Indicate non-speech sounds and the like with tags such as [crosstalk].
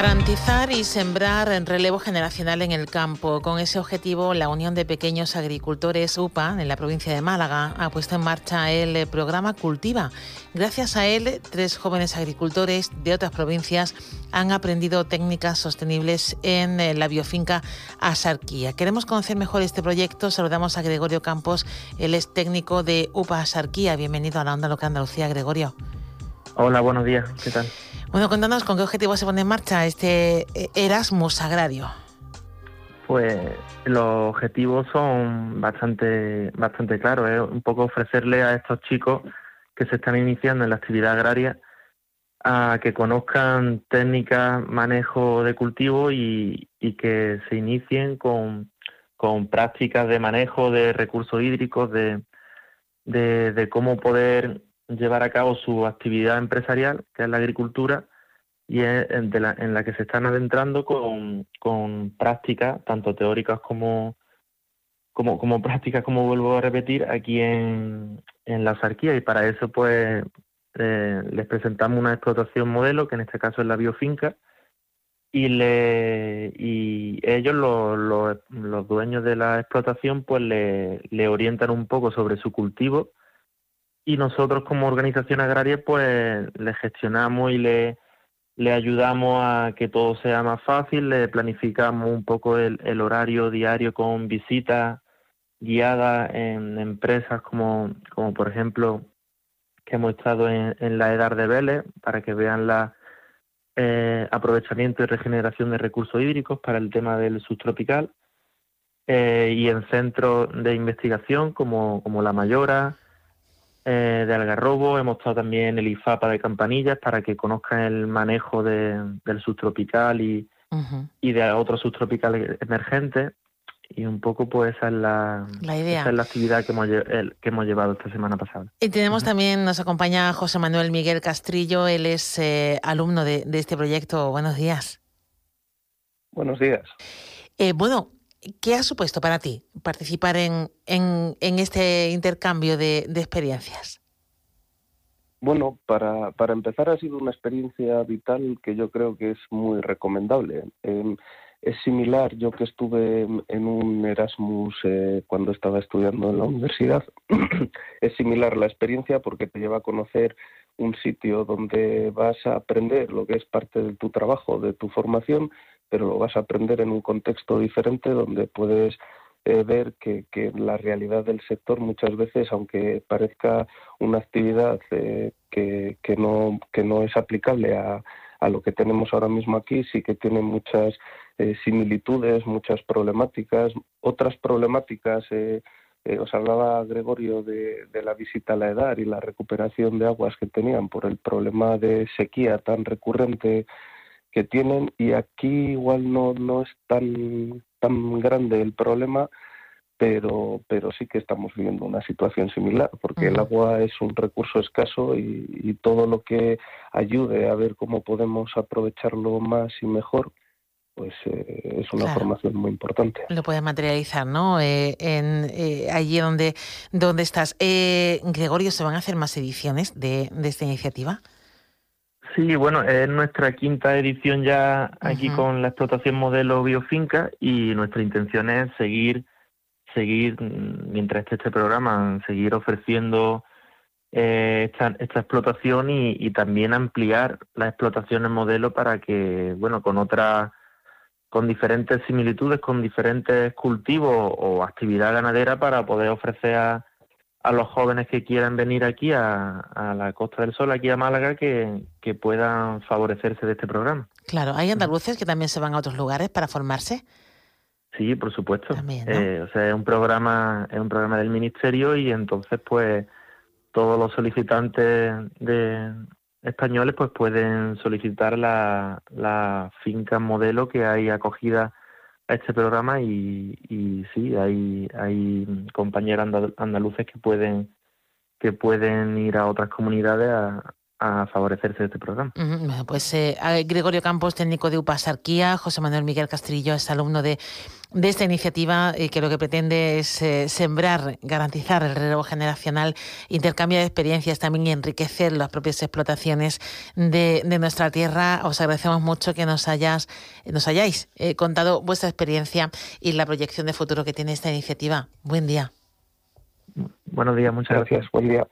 Garantizar y sembrar en relevo generacional en el campo. Con ese objetivo, la Unión de Pequeños Agricultores UPA en la provincia de Málaga ha puesto en marcha el programa Cultiva. Gracias a él, tres jóvenes agricultores de otras provincias han aprendido técnicas sostenibles en eh, la biofinca Asarquía. Queremos conocer mejor este proyecto. Saludamos a Gregorio Campos, él es técnico de UPA Asarquía. Bienvenido a la Onda Local Andalucía, Gregorio. Hola, buenos días. ¿Qué tal? Bueno, cuéntanos con qué objetivo se pone en marcha este eh, Erasmus Agrario. Pues los objetivos son bastante, bastante claros. Es un poco ofrecerle a estos chicos que se están iniciando en la actividad agraria a que conozcan técnicas, manejo de cultivo y, que se inicien con, prácticas de manejo de recursos hídricos, de, de cómo poder llevar a cabo su actividad empresarial, que es la agricultura, y en, la, en la que se están adentrando con, con prácticas, tanto teóricas como, como, como prácticas, como vuelvo a repetir, aquí en, en la Sarquía. Y para eso, pues, eh, les presentamos una explotación modelo, que en este caso es la biofinca, y, le, y ellos, los, los, los dueños de la explotación, pues le, le orientan un poco sobre su cultivo y nosotros como organización agraria pues le gestionamos y le, le ayudamos a que todo sea más fácil, le planificamos un poco el, horario diario con visitas guiadas en empresas como, como por ejemplo que hemos estado en, la edad de Vélez para que vean la eh, aprovechamiento y regeneración de recursos hídricos para el tema del subtropical eh, y en centros de investigación como, como La Mayora, eh, de Algarrobo, hemos estado también en el IFAPA de Campanillas para que conozcan el manejo del subtropical y, y de otros subtropicales emergentes. Y un poco pues esa es la, idea. Esa es la actividad que hemos, que hemos llevado esta semana pasada. Y tenemos también, nos acompaña José Manuel Miguel Castrillo, él es eh, alumno de, este proyecto. Buenos días. Buenos días. Eh, bueno, ¿Qué ha supuesto para ti participar en, en, este intercambio de, experiencias? Bueno, para, para, empezar ha sido una experiencia vital que yo creo que es muy recomendable. Em, es similar, yo que estuve en un Erasmus eh, cuando estaba estudiando en la universidad, [clears throat] es similar la experiencia porque te lleva a conocer un sitio donde vas a aprender lo que es parte de tu trabajo, de tu formación, pero lo vas a aprender en un contexto diferente donde puedes eh, ver que, la realidad del sector muchas veces, aunque parezca una actividad eh, que, que, no, que no es aplicable a, a lo que tenemos ahora mismo aquí, sí que tiene muchas eh, similitudes, muchas problemáticas, otras problemáticas. os hablaba Gregorio de, de, la visita a la edad y la recuperación de aguas que tenían por el problema de sequía tan recurrente que tienen y aquí igual no, no es tan, tan grande el problema, pero, pero sí que estamos viviendo una situación similar, porque el agua es un recurso escaso y, todo lo que ayude a ver cómo podemos aprovecharlo más y mejor, pues eh, es una formación muy importante. Lo puedes materializar, ¿no? Eh, en, eh, allí donde, donde estás. Gregorio, ¿se van a hacer más ediciones de, de esta iniciativa? Sí, bueno, es nuestra quinta edición ya aquí con la explotación modelo biofinca y nuestra intención es seguir, seguir mientras esté este programa, seguir ofreciendo eh, esta, esta, explotación y, también ampliar las explotaciones modelo para que, bueno, con otras, con diferentes similitudes, con diferentes cultivos o actividad ganadera para poder ofrecer a, a los jóvenes que quieran venir aquí a, la Costa del Sol, aquí a Málaga, que, puedan favorecerse de este programa. Claro, ¿hay andaluces que también se van a otros lugares para formarse? Sí, por supuesto. Eh, o sea, es un programa, es un programa del ministerio y entonces, pues, todos los solicitantes de españoles, pues, pueden solicitar la, la finca modelo que hay acogida este programa y, y sí, hay, hay compañeros andaluces que pueden que pueden ir a otras comunidades a, a favorecerse de este programa. Pues eh, Gregorio Campos, técnico de Upasarquía, José Manuel Miguel Castrillo es alumno de, de esta iniciativa y que lo que pretende es eh, sembrar, garantizar el relevo generacional, intercambio de experiencias también y enriquecer las propias explotaciones de, de nuestra tierra. Os agradecemos mucho que nos, hayas, nos hayáis eh, contado vuestra experiencia y la proyección de futuro que tiene esta iniciativa. Buen día. Buenos días, muchas gracias. Buen día.